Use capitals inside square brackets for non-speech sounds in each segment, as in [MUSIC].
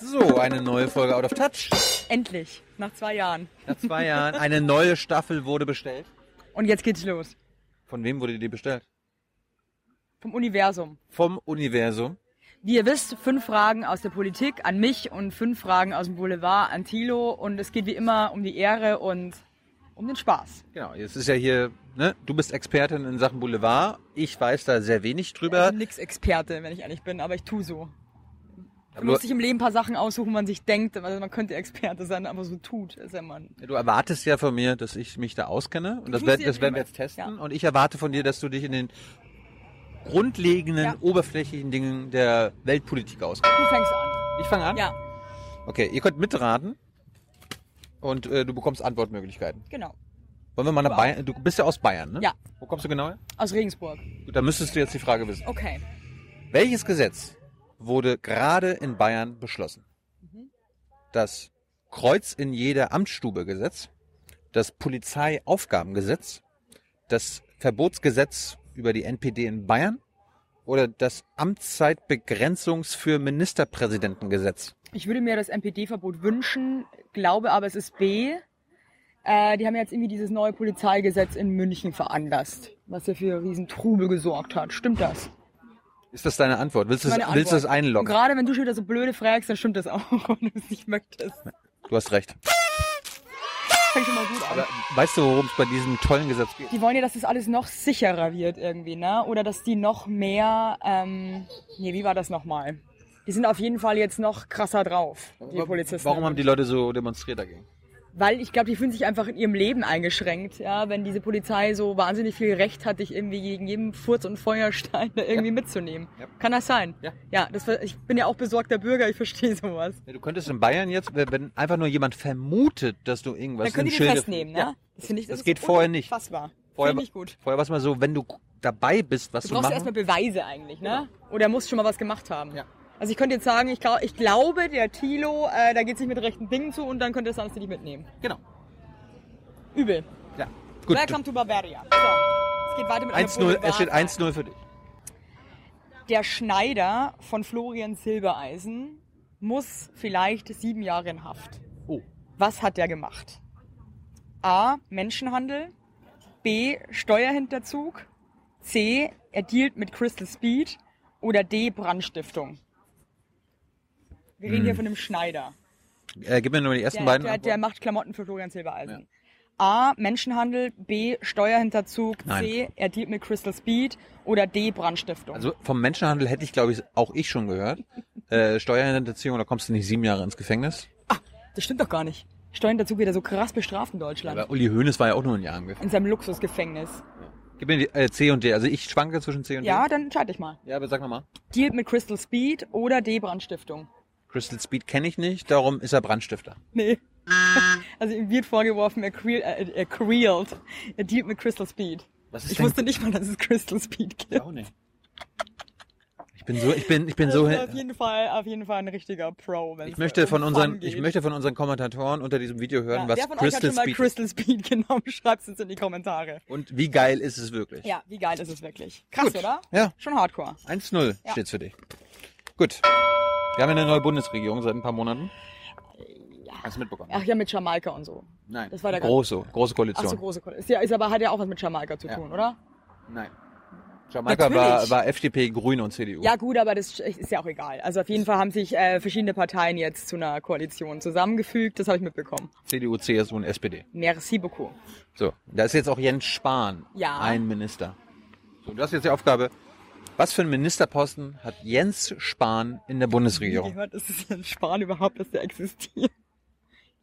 So, eine neue Folge Out of Touch. Endlich, nach zwei Jahren. Nach zwei Jahren. Eine neue Staffel wurde bestellt. Und jetzt geht's los. Von wem wurde die bestellt? Vom Universum. Vom Universum. Wie ihr wisst, fünf Fragen aus der Politik an mich und fünf Fragen aus dem Boulevard an Thilo. Und es geht wie immer um die Ehre und um den Spaß. Genau, jetzt ist ja hier, ne, du bist Expertin in Sachen Boulevard. Ich weiß da sehr wenig Ich drüber. bin nix Experte, wenn ich ehrlich bin, aber ich tu so. Man muss sich im Leben ein paar Sachen aussuchen, man sich denkt, also man könnte Experte sein, aber so tut, ist ja man. du erwartest ja von mir, dass ich mich da auskenne. Und das, werd, das werden wir jetzt testen. Ja. Und ich erwarte von dir, dass du dich in den grundlegenden, Ja. oberflächlichen Dingen der Weltpolitik auskennst. Du fängst an. Ich fange an? Ja, Okay, ihr könnt mitraten. Und äh, du bekommst Antwortmöglichkeiten. genau. Wollen wir mal nach. Bayern? Du bist ja aus Bayern, ne? Ja. Wo kommst du genau her? Aus Regensburg. Gut, dann müsstest du jetzt die Frage wissen. Okay. Welches Gesetz wurde gerade in Bayern beschlossen? Das Kreuz in jeder Amtsstube Gesetz, das Polizeiaufgabengesetz, das Verbotsgesetz über die NPD in Bayern oder das Amtszeitbegrenzungs für Ministerpräsidentengesetz? Ich würde mir das MPD-Verbot wünschen, glaube aber, es ist B. Äh, die haben jetzt irgendwie dieses neue Polizeigesetz in München veranlasst, was ja für riesen Trubel gesorgt hat. Stimmt das? Ist das deine Antwort? Willst das, willst du das einloggen? gerade wenn du schon wieder so blöde fragst, dann stimmt das auch, [LAUGHS] wenn du es nicht möchtest. Du hast recht. Fängt schon mal gut an. Aber weißt du, worum es bei diesem tollen Gesetz geht? Die wollen ja, dass das alles noch sicherer wird irgendwie, ne? Oder dass die noch mehr, ähm, nee, wie war das nochmal? Die sind auf jeden Fall jetzt noch krasser drauf, die Polizisten. Warum haben die Leute so demonstriert dagegen? Weil ich glaube, die fühlen sich einfach in ihrem Leben eingeschränkt, ja, wenn diese Polizei so wahnsinnig viel Recht hat, dich irgendwie gegen jeden Furz und Feuerstein [LAUGHS] da irgendwie mitzunehmen. Ja. Kann das sein? Ja. Ja, das, ich bin ja auch besorgter Bürger, ich verstehe sowas. Ja, du könntest in Bayern jetzt, wenn einfach nur jemand vermutet, dass du irgendwas Dann können die dich Schilde- festnehmen, ne? Ja. Das finde ich, das ist geht vorher nicht. Unfassbar. Vorher, Finde ich gut. vorher war es mal so, wenn du dabei bist, was Du du, brauchst ja erstmal Beweise eigentlich, ne? Oder er muss schon mal was gemacht haben. Ja. Also ich könnte jetzt sagen, ich, glaub, ich glaube, der Tilo, äh, da geht es nicht mit rechten Dingen zu und dann könnte es die dich mitnehmen. Genau. Übel. Ja. Gut. Welcome to Bavaria. So, es geht weiter mit einer 1-0, es steht Boulevard- 1-0 für dich. Der Schneider von Florian Silbereisen muss vielleicht sieben Jahre in Haft. Oh. Was hat der gemacht? A. Menschenhandel. B. Steuerhinterzug. C. Er dealt mit Crystal Speed. Oder D. Brandstiftung. Wir reden hier von einem Schneider. Äh, gib mir nur die ersten Der, beiden. der, der macht Klamotten für Florian Silbereisen. A. Menschenhandel. B. Steuerhinterzug. Nein. C. Er dealt mit Crystal Speed. Oder D. Brandstiftung. also vom Menschenhandel hätte ich, glaube ich, auch ich schon gehört. [LAUGHS] äh, Steuerhinterziehung, da kommst du nicht sieben Jahre ins Gefängnis. Das stimmt doch gar nicht. Steuerhinterzug wird ja so krass bestraft in Deutschland. Aber Uli Hoeneß war ja auch nur ein Jahr im Gefängnis. In seinem Luxusgefängnis. Gib mir die äh, C und D. Also ich schwanke zwischen C und D. Ja, dann entscheide ich mal. Ja, aber sag nochmal. Deal mit Crystal Speed oder D. Crystal Speed kenne ich nicht, darum ist er Brandstifter. Nee. [LAUGHS] Also ihm wird vorgeworfen, er, creel, äh, er creelt. Er dealt mit Crystal Speed. Was ist Ich denn- wusste nicht mal, dass es Crystal Speed gibt. Auch nicht. Ich bin so, ich bin, ich bin so. Also auf jeden Fall, auf jeden Fall ein richtiger Pro. Ich möchte um von unseren, ich möchte von unseren Kommentatoren unter diesem Video hören, ja, was Crystal Speed. Crystal [LAUGHS] Speed genommen? Schreibt es uns in die Kommentare. Und wie geil ist es wirklich? Ja, wie geil ist es wirklich? Krass, Gut. oder? Ja. Schon hardcore. 1-0 Ja. steht's für dich. Gut. Wir haben eine neue Bundesregierung seit ein paar Monaten. Hast du mitbekommen? Ach ja, mit Jamaika und so. Nein. das war der große, große Ach Koalition. so, große. Ist, ja, ist aber, hat ja auch was mit Jamaika zu Ja. tun, oder? Nein. Jamaika war, war FDP, Grüne und CDU. Ja gut, aber das ist ja auch egal. Also auf jeden Fall haben sich äh, verschiedene Parteien jetzt zu einer Koalition zusammengefügt. Das habe ich mitbekommen. CDU, CSU und SPD. Merci beaucoup. So, da ist jetzt auch Jens Spahn Ja. ein Minister. So, du hast jetzt die Aufgabe, was für einen Ministerposten hat Jens Spahn in der Bundesregierung? gehört, ist es ein Spahn überhaupt, dass der existiert?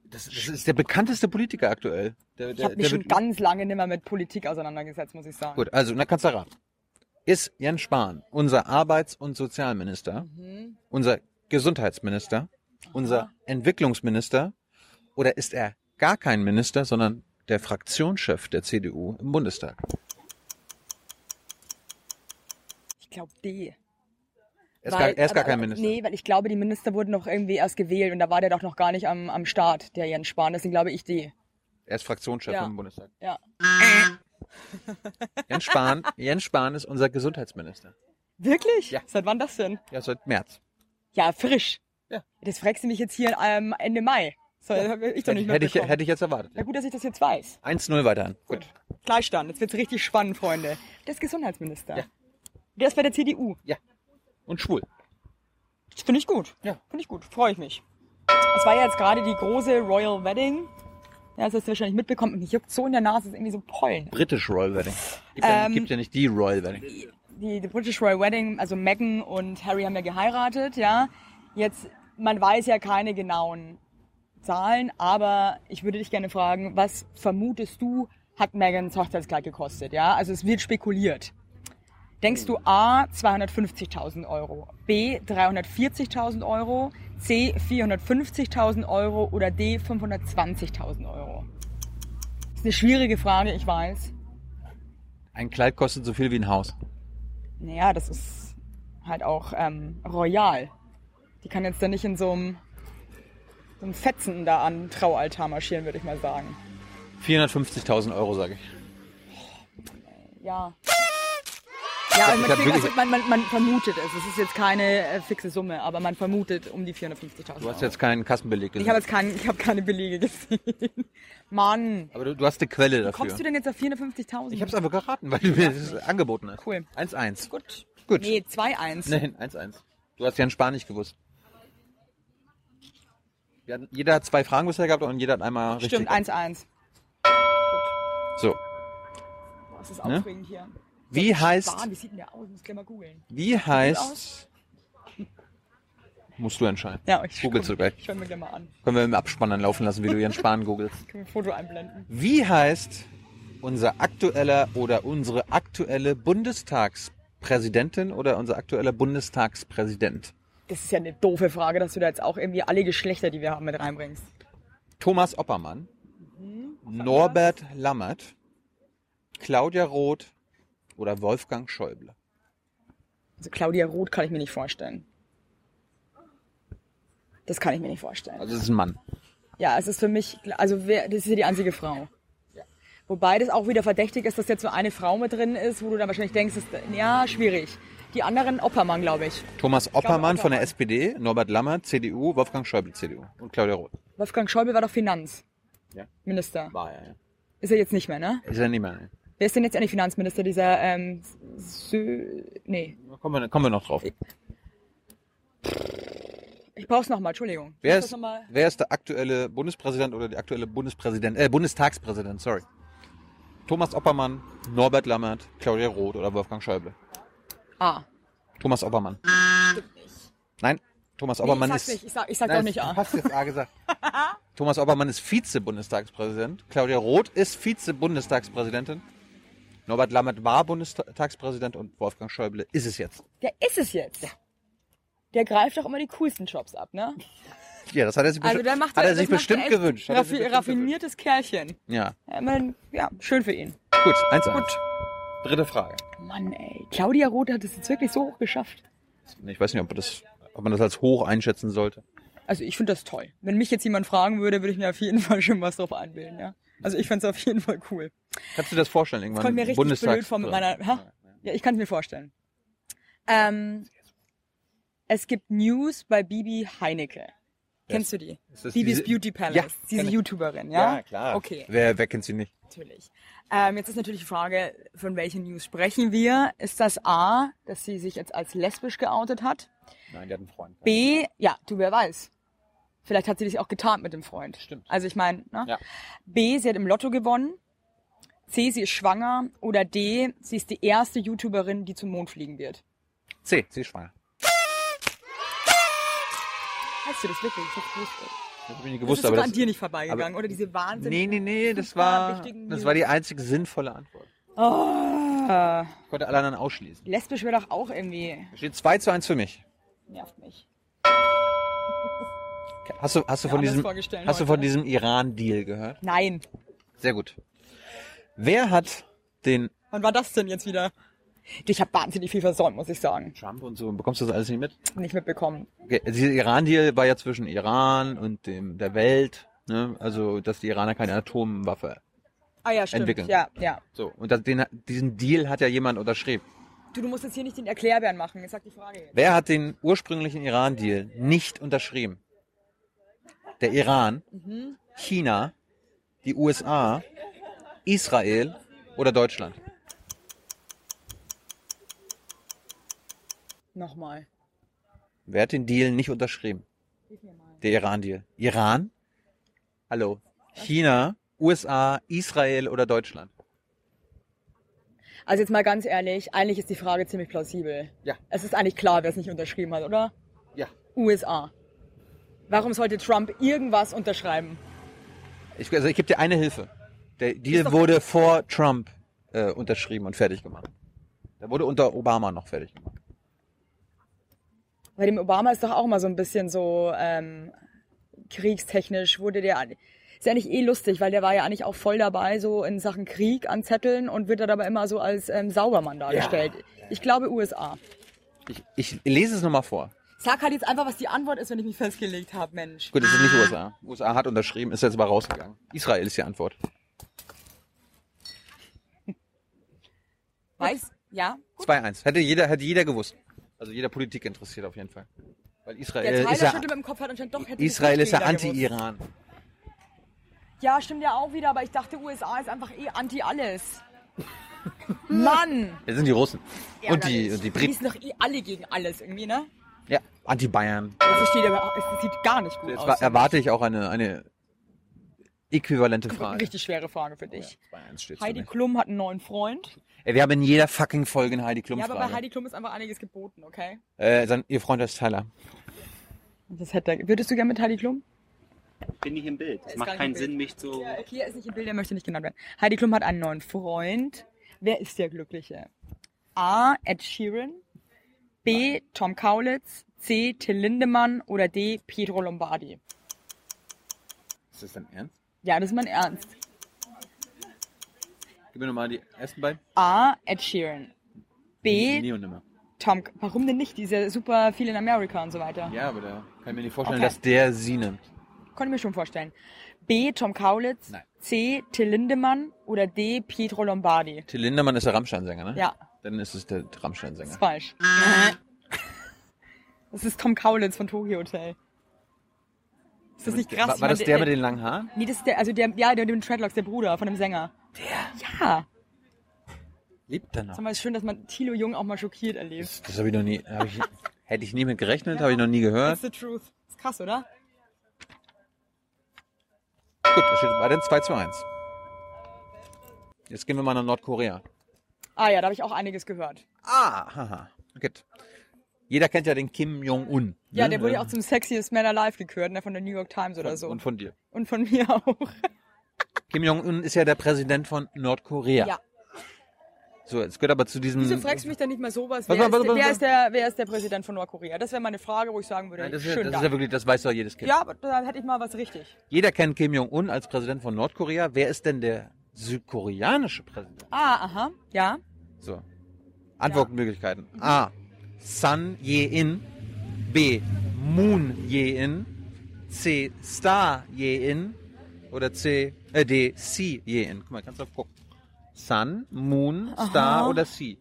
Das, das ist der bekannteste Politiker aktuell. Der, Ich der, habe mich der schon ganz lange nicht mehr mit Politik auseinandergesetzt, muss ich sagen. Gut, also, na kannst du raten. Ist Jens Spahn unser Arbeits- und Sozialminister, Mhm. unser Gesundheitsminister, unser Entwicklungsminister oder ist er gar kein Minister, sondern der Fraktionschef der CDU im Bundestag? Ich glaube D. Er ist, gar, er ist gar aber- kein Minister. Nee, weil ich glaube, die Minister wurden noch irgendwie erst gewählt und da war der doch noch gar nicht am, am Start, der Jens Spahn. Deswegen glaube ich D. Er ist Fraktionschef Ja. im Bundestag. Ja. [LAUGHS] Jens Spahn, Jens Spahn ist unser Gesundheitsminister. Wirklich? Ja. Seit wann das denn? Ja, seit März. Ja, frisch. Ja. Das fragst du mich jetzt hier ähm, Ende Mai. So, hab ich doch nicht hätte, ich, hätte ich jetzt erwartet. Ja gut, dass ich das jetzt weiß. 1-0 weiterhin. Gut. Gleichstand. Jetzt wird's richtig spannend, Freunde. Der ist Gesundheitsminister. Ja. Der ist bei der CDU. Ja. Und schwul. Das finde ich gut. Ja. Finde ich gut. Freue ich mich. Es war ja jetzt gerade die große Royal Wedding. Ja, das hast du wahrscheinlich mitbekommen. Mich juckt so in der Nase, das ist irgendwie so Pollen. British Royal Wedding. Gibt, ja, Ähm, gibt ja nicht die Royal Wedding. die, die British Royal Wedding, also Meghan und Harry haben ja geheiratet, ja. Jetzt, man weiß ja keine genauen Zahlen, aber ich würde dich gerne fragen, was vermutest du, hat Megans Hochzeitskleid gekostet, ja? Also es wird spekuliert. Denkst du A, 250.000 Euro, B, 340.000 Euro, C, 450.000 Euro oder D, 520.000 Euro? Das ist eine schwierige Frage, ich weiß. Ein Kleid kostet so viel wie ein Haus. Naja, das ist halt auch ähm, royal. Die kann jetzt da nicht in so einem, so einem Fetzen da an Traualtar marschieren, würde ich mal sagen. 450.000 Euro, sage ich. Ja. Ja, also Ich man, kriegt, also man, man, man vermutet es. Es ist jetzt keine äh, fixe Summe, aber man vermutet um die 450.000 Du hast jetzt keinen Kassenbeleg Ich gesehen. habe jetzt keinen, ich habe keine Belege gesehen. [LAUGHS] Mann. Aber du, du hast eine Quelle Wie dafür. kommst du denn jetzt auf 450.000? ich habe es einfach geraten, weil du mir das angeboten hast. Cool. 1-1. Gut. Gut. Nee, 2-1. Nein, 1-1. Du hast ja in Spanisch gewusst. Wir hatten, jeder hat zwei Fragen bisher gehabt und jeder hat einmal Stimmt, richtig. 1-1. So. Boah, das ist Ne? aufregend hier. Wie heißt, wie sieht denn der aus? Muss gleich mal googeln. wie heißt, musst du entscheiden. Ja, ich Googelst du gleich. Ich schau mir gleich mal an. Können wir im Abspann dann laufen lassen, wie du Jens Spahn googelst. [LAUGHS] Können wir ein Foto einblenden? Wie heißt unser aktueller oder unsere aktuelle Bundestagspräsidentin oder unser aktueller Bundestagspräsident? Das ist ja eine doofe Frage, dass du da jetzt auch irgendwie alle Geschlechter, die wir haben, mit reinbringst. Thomas Oppermann, Norbert Lammert, Claudia Roth oder Wolfgang Schäuble? Also Claudia Roth kann ich mir nicht vorstellen. Das kann ich mir nicht vorstellen. Also es ist ein Mann. Ja, es ist für mich, also wer, das ist ja die einzige Frau. Wobei das auch wieder verdächtig ist, dass jetzt so eine Frau mit drin ist, wo du dann wahrscheinlich denkst, ist, ja, schwierig. Die anderen Oppermann, glaube ich. Thomas Oppermann von der Oppermann. SPD, Norbert Lammert, CDU, Wolfgang Schäuble, CDU und Claudia Roth. Wolfgang Schäuble war doch Finanzminister. Ja. War er, ja. Ist er jetzt nicht mehr, ne? Ist er nicht mehr. ne? Wer ist denn jetzt eigentlich Finanzminister? Dieser, ähm, Sö nee. Kommen wir, kommen wir noch drauf. Ich brauch's nochmal, Entschuldigung. Wer ist, wer ist der aktuelle Bundespräsident oder die aktuelle Bundespräsident, äh, Bundestagspräsident, sorry. Thomas Oppermann, Norbert Lammert, Claudia Roth oder Wolfgang Schäuble? Ah. Thomas Oppermann. Nein, Thomas Oppermann ich ist. nicht. Ich sag, ich sag Nein, doch nicht Du A. hast jetzt A gesagt. [LAUGHS] Thomas Oppermann ist Vize-Bundestagspräsident. Claudia Roth ist Vize-Bundestagspräsidentin. Norbert Lammert war Bundestagspräsident und Wolfgang Schäuble ist es jetzt. Der ist es jetzt. Der greift doch immer die coolsten Jobs ab, ne? Ja, das hat er sich, Also bestimmt- der macht hat er sich bestimmt gewünscht. Er sich Raffi bestimmt raffiniertes Kerlchen. gewünscht. Ja, Ja, man, ja, schön für ihn. gut, eins, eins. Dritte Frage. Mann, ey. Claudia Roth hat es jetzt wirklich so hoch geschafft. Ich weiß nicht, ob, das, ob man das als hoch einschätzen sollte. Also ich finde das toll. Wenn mich jetzt jemand fragen würde, würde ich mir auf jeden Fall schon was drauf einbilden, ja. Also ich fände es auf jeden Fall cool. Kannst du dir das vorstellen irgendwann? Kommt mir richtig Bundestags- blöd vor mit meiner. Ha? Ja, ich kann es mir vorstellen. Ähm, es gibt News bei Bibi Heinecke. Kennst du die? Das Bibis diese- Beauty Palace. Ja, diese. YouTuberin, ja? Ja, klar. Okay, Wer, wer kennt sie nicht? natürlich. Ähm, jetzt ist natürlich die Frage, von welchen News sprechen wir? Ist das A, dass sie sich jetzt als lesbisch geoutet hat? Nein, der hat einen Freund. B, ja, du, wer weiß. Vielleicht hat sie das auch getan mit dem Freund. Stimmt. Also ich meine, ne? Ja. B, sie hat im Lotto gewonnen. C, sie ist schwanger. Oder D, sie ist die erste YouTuberin, die zum Mond fliegen wird. C, sie ist schwanger. Hast du das wirklich? Ich hab's gewusst. Das hab ich nicht Das gewusst, ist aber das, an dir nicht vorbeigegangen, aber- oder? Diese Wahnsinn. Nee, nee, nee, das war, das war die einzige sinnvolle Antwort. Oh, Ich konnte alle anderen ausschließen. lesbisch wäre doch auch irgendwie, steht 2 zu 1 für mich. nervt mich. Hast du, hast du von diesem, hast du von diesem Iran-Deal gehört? Nein. Sehr gut. Wer hat den Wann war das denn jetzt wieder? Ich habe wahnsinnig viel versäumt, muss ich sagen. Trump und so, bekommst du das alles nicht mit? Nicht mitbekommen. Okay, dieser Iran-Deal war ja zwischen Iran und dem, der Welt, ne? Also, dass die Iraner keine Atomwaffe. Ah ja, stimmt. Entwickeln. Ja, ja. So. Und das, den, diesen Deal hat ja jemand unterschrieben. Du, du musst jetzt hier nicht den Erklärbären machen. Jetzt sag die Frage jetzt. Wer hat den ursprünglichen Iran-Deal nicht unterschrieben? Der Iran, China, die USA, Israel oder Deutschland? Nochmal. Wer hat den Deal nicht unterschrieben? Der Iran-Deal. Iran? Hallo. China, USA, Israel oder Deutschland? Also jetzt mal ganz ehrlich, eigentlich ist die Frage ziemlich plausibel. Ja. Es ist eigentlich klar, wer es nicht unterschrieben hat, oder? Ja. USA. Warum sollte Trump irgendwas unterschreiben? Ich, also ich gebe dir eine Hilfe. Der Deal wurde vor Trump äh, unterschrieben und fertig gemacht. Der wurde unter Obama noch fertig gemacht. Bei dem Obama ist doch auch mal so ein bisschen so ähm, kriegstechnisch wurde der ist ja nicht eh lustig, weil der war ja eigentlich auch voll dabei so in Sachen Krieg an Zetteln und wird dann aber immer so als ähm, Saubermann dargestellt. Ich glaube USA. Ich, ich lese es nochmal vor. Sag halt jetzt einfach, was die Antwort ist, wenn ich mich festgelegt habe, Mensch. Gut, es ist nicht USA. USA hat unterschrieben, ist jetzt aber rausgegangen. Israel ist die Antwort. [LAUGHS] Weiß? Ja? 2-1. Hätte jeder, hätte jeder gewusst. Also jeder Politik interessiert auf jeden Fall. Weil Der Israel Tyler ist ja, mit dem Kopf hat anscheinend doch hätte Israel das ist ja anti-Iran. Ja, stimmt ja auch wieder, aber ich dachte, USA ist einfach eh anti alles. [LAUGHS] Mann! Das sind die Russen. Und die, und die Die Briten. sind doch eh alle gegen alles irgendwie, ne? Ja, anti-Bayern. Das versteht aber, das sieht gar nicht gut Jetzt aus. war, erwarte ich auch eine, eine äquivalente Frage. Richtig schwere Frage für dich. 2-1 steht's Heidi für. Klum hat einen neuen Freund. Ey, wir haben in jeder fucking Folge eine Heidi Klum Ja, aber bei. Heidi Klum ist einfach einiges geboten, okay? äh, sein, ihr Freund ist Tyler. Das hätte. Würdest du gerne mit Heidi Klum? bin nicht im Bild. Es macht keinen. Sinn, mich zu. Ja, okay, er ist nicht im Bild, er möchte nicht genannt werden. Heidi Klum hat einen neuen Freund. Wer ist der Glückliche? A. Ed Sheeran. B. Tom Kaulitz. C. Till Lindemann. Oder D. Pietro Lombardi. Ist das dein Ernst? Ja, das ist mein Ernst. Gib mir nochmal die ersten beiden. A. Ed Sheeran. B. Nie und nimmer. Tom. Warum denn nicht? Diese super viel in Amerika und so weiter. Ja, aber da kann ich mir nicht vorstellen, Okay. dass der sie nimmt. Konnte ich mir schon vorstellen. B. Tom Kaulitz. Nein. C. Till Lindemann. Oder D. Pietro Lombardi. Till Lindemann ist der Rammstein-Sänger, ne? Ja, Dann ist es der ist Rammstein-Sänger. falsch. Das ist Tom Kaulitz von Tokyo Hotel. Ist das nicht krass? War, war das der mit den langen Haaren? Nee, das ist der, also der, ja, der mit den Treadlocks, der Bruder von dem Sänger. Der? Ja. Lebt er noch? Sag mal, ist schön, dass man Thilo Jung auch mal schockiert erlebt. Das, das habe ich noch nie. Hab ich, hätte ich nie mit gerechnet, habe ich noch nie gehört. That's the truth. Ist krass, oder? Gut, da steht weiterhin 2 zu 1. Jetzt gehen wir mal nach Nordkorea. Ah ja, da habe ich auch einiges gehört. Ah, haha. Gut. Jeder kennt ja den Kim Jong-un. Ja, ne? der wurde ja Ähm, auch zum Sexiest Man Alive gekürt, ne, von der New York Times oder so. Und von dir. Und von mir auch. [LAUGHS] Kim Jong-un ist ja der Präsident von Nordkorea. Ja. So, jetzt gehört aber zu diesem. Wieso fragst du mich dann nicht mal sowas? Was- Wer, was- ist, was- wer, was- ist, der, wer ist der Präsident von Nordkorea? Das wäre meine Frage, wo ich sagen würde, Nein, das, ist, ja- schön das Dank. ist ja wirklich, das weiß doch jedes Kind. Ja, aber da hätte ich mal was richtig. Jeder kennt Kim Jong-un als Präsident von Nordkorea. Wer ist denn der südkoreanische Präsident? Ah, aha, ja. So. Antwortmöglichkeiten. A. Sun Ye-in. B. Moon Ye-in. C. Star Ye-in. Oder C. Äh, D. Si Ye-in. Guck mal, kannst du gucken. Sun, Moon, Star Aha. oder Si.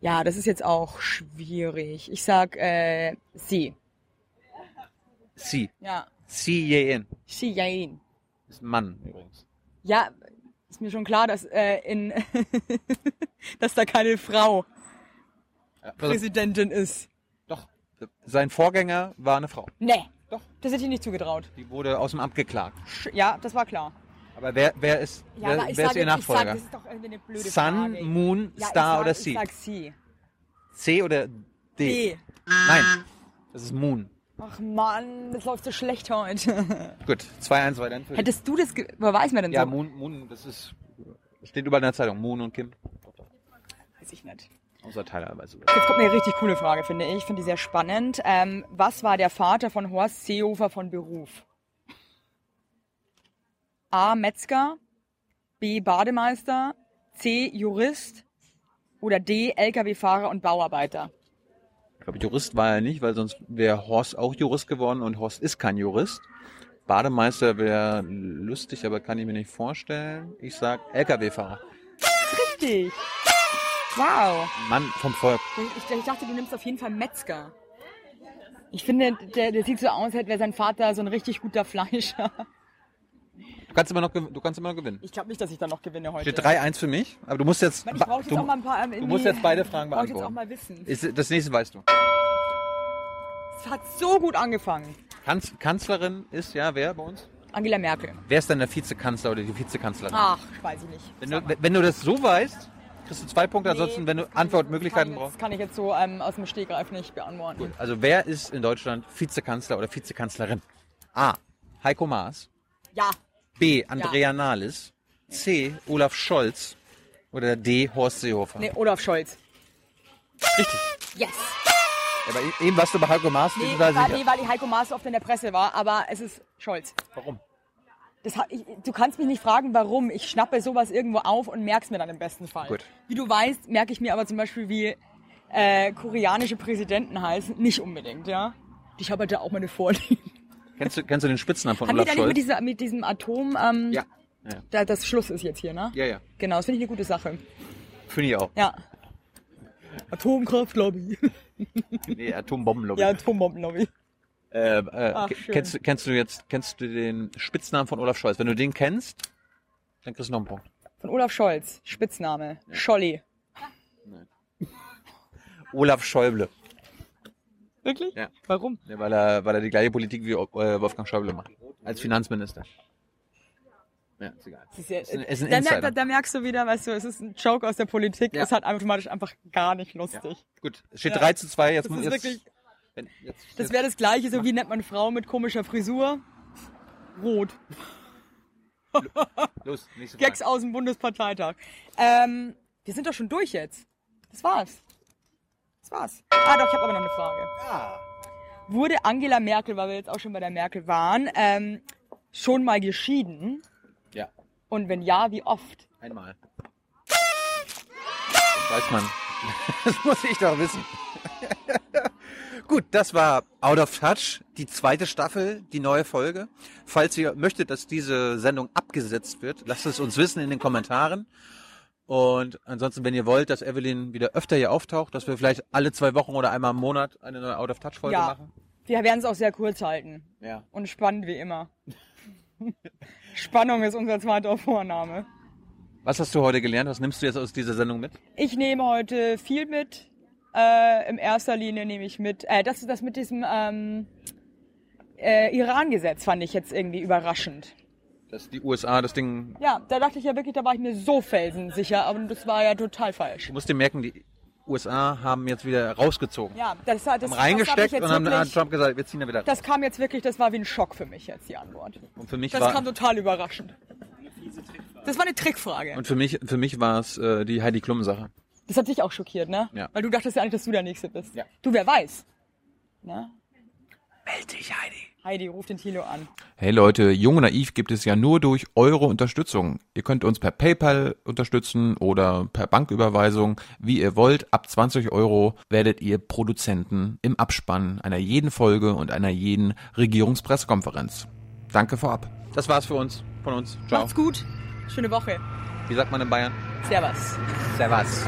Ja, das ist jetzt auch schwierig. Ich sag, äh, sie. Si. Ja. Si Ye-in. Xi Yain. Ist ein Mann übrigens. Ja, ist mir schon klar, dass äh, in [LAUGHS] dass da keine Frau Ja, Präsidentin ist. doch. Sein Vorgänger war eine Frau. Nee. Doch. Das hätte ich nicht zugetraut. Die wurde aus dem Amt geklagt. Ja, das war klar. Aber wer, wer ist, Ja, wer, ich wer ist sag ihr ich sag, Nachfolger? das ist doch irgendwie eine blöde Sun, Frage. Moon, ja, Star ich sag, oder Ich Si? sag sie. C oder D? D. Nein, das ist Moon. Ach Mann, das läuft so schlecht heute. [LAUGHS] Gut, 2-1 weiter. für dich. Hättest du das, woher weiß man denn Ja, so? Moon, Moon, das ist, steht überall in der Zeitung. Moon und Kim. Weiß ich nicht. Außer teilweise. Jetzt kommt eine richtig coole Frage, finde ich. Ich finde die sehr spannend. Ähm, was war der Vater von Horst Seehofer von Beruf? A. Metzger, B. Bademeister, C. Jurist oder D. Lkw-Fahrer und Bauarbeiter? Ich glaube, Jurist war er nicht, weil sonst wäre Horst auch Jurist geworden und Horst ist kein Jurist. Bademeister wäre lustig, aber kann ich mir nicht vorstellen. Ich sag LKW-Fahrer. Richtig. Wow. Mann vom Volk. Ich, ich dachte, du nimmst auf jeden Fall Metzger. Ich finde, der, der sieht so aus, als wäre sein Vater so ein richtig guter Fleischer. Du kannst immer noch, du kannst immer noch gewinnen. Ich glaube nicht, dass ich da noch gewinne heute. Steht 3-1 für mich, aber du musst jetzt, Ich brauche jetzt du, auch mal ein paar. Ähm, du musst jetzt beide Fragen brauche ich jetzt auch beantworten. mal wissen. Ist, das nächste weißt du. Es hat so gut angefangen. Kanz, Kanzlerin ist, ja, wer bei uns? Angela Merkel. Wer ist denn der Vizekanzler oder die Vizekanzlerin? Ach, weiß ich nicht. Wenn, du, wenn du das so weißt, kriegst du zwei Punkte, ansonsten, wenn du das Antwortmöglichkeiten das brauchst. jetzt- kann ich jetzt so ähm, aus dem Stegreif nicht beantworten. Also wer ist in Deutschland Vizekanzler oder Vizekanzlerin? A. Heiko Maas. Ja, B. Andrea Nahles. C. Olaf Scholz. Oder D. Horst Seehofer. nee, Olaf Scholz. Richtig. Yes. Aber eben warst du bei Heiko Maas Nee, war, nee, weil die Heiko Maas oft in der Presse war, aber es ist Scholz. Warum? Das ich, du kannst mich nicht fragen, warum. Ich schnappe sowas irgendwo auf und merk's mir dann im besten Fall. Gut. Wie du weißt, merke ich mir aber zum Beispiel, wie äh, koreanische Präsidenten heißen. Nicht unbedingt, ja. Ich habe halt da auch meine Vorlieben. Kennst du, kennst du den Spitznamen von Haben die Olaf Scholz? mit, dieser, mit diesem Atom, ähm, Ja. Ja, da, das Schluss ist jetzt hier, ne? ja. ja. Genau, das finde ich eine gute Sache. Finde ich auch. Ja. Atomkraftlobby. [LAUGHS] Nee, Atombombenlobby. ja, Atombombenlobby. Äh, äh, Ach, schön. kennst, du- kennst du jetzt kennst du den Spitznamen von Olaf Scholz? Wenn du den kennst, dann kriegst du noch einen Punkt. Von Olaf Scholz. Spitzname. Scholli. Olaf Schäuble. Wirklich? Ja. Warum? Ja, weil, er, weil er die gleiche Politik wie äh, Wolfgang Schäuble macht. Als Finanzminister. Ja, ist egal. Ist, ja, Ist ein- ist ein da, mer- da, da merkst du wieder, weißt du, es ist ein Joke aus der Politik. Ja. Es hat automatisch einfach gar nicht lustig. Gut, es steht Ja. 3 zu 2. Jetzt, Das ist jetzt, wirklich, wenn, jetzt, das wäre das Gleiche, so wie nennt man Frau mit komischer Frisur? Rot. [LAUGHS] los, nächste Gags Frage. aus dem Bundesparteitag. Ähm, wir sind doch schon durch jetzt. Das war's. Das war's. Ah, doch, ich habe aber noch eine Frage. Wurde Angela Merkel, weil wir jetzt auch schon bei der Merkel waren, ähm, schon mal geschieden? Ja, Und wenn ja, wie oft? einmal. Das weiß man. [LAUGHS] Das muss ich doch wissen. [LAUGHS] Gut, das war Out of Touch, die zweite Staffel, die neue Folge. Falls ihr möchtet, dass diese Sendung abgesetzt wird, lasst es uns wissen in den Kommentaren. Und ansonsten, wenn ihr wollt, dass Evelyn wieder öfter hier auftaucht, dass wir vielleicht alle zwei Wochen oder einmal im Monat eine neue Out of Touch Folge Ja. machen. Wir werden es auch sehr kurz halten. Ja. Und spannend wie immer. [LAUGHS] Spannung ist unser zweiter Vorname. Was hast du heute gelernt? Was nimmst du jetzt aus dieser Sendung mit? Ich nehme heute viel mit. Äh, in erster Linie nehme ich mit. Äh, das ist das mit diesem ähm, äh, Iran-Gesetz fand ich jetzt irgendwie überraschend. Dass die USA das Ding. Ja, da dachte ich ja wirklich, da war ich mir so felsensicher, aber das war ja total falsch. Du musst dir merken, die USA haben jetzt wieder rausgezogen. Ja, das, das, das, haben reingesteckt das, hab ich und haben jetzt hat wirklich, Trump gesagt, wir ziehen da wieder raus. das kam jetzt wirklich, das war wie ein Schock für mich jetzt die Antwort. Und für mich Das war kam total überraschend. Das war eine Trickfrage. und für mich für mich war es äh, die Heidi Klum Sache. Das hat dich auch schockiert, ne? Ja. Weil du dachtest ja eigentlich, dass du der Nächste bist. Ja. Du, wer weiß. Ne? Meld dich, Heidi. Heidi, ruf den Thilo an. Hey Leute, Jung und Naiv gibt es ja nur durch eure Unterstützung. Ihr könnt uns per PayPal unterstützen oder per Banküberweisung, wie ihr wollt. Ab 20 Euro werdet ihr Produzenten im Abspann einer jeden Folge und einer jeden Regierungspressekonferenz. Danke vorab. Das war's für uns von uns. Ciao. Macht's gut. Schöne Woche. Wie sagt man in Bayern? Servus. Servus.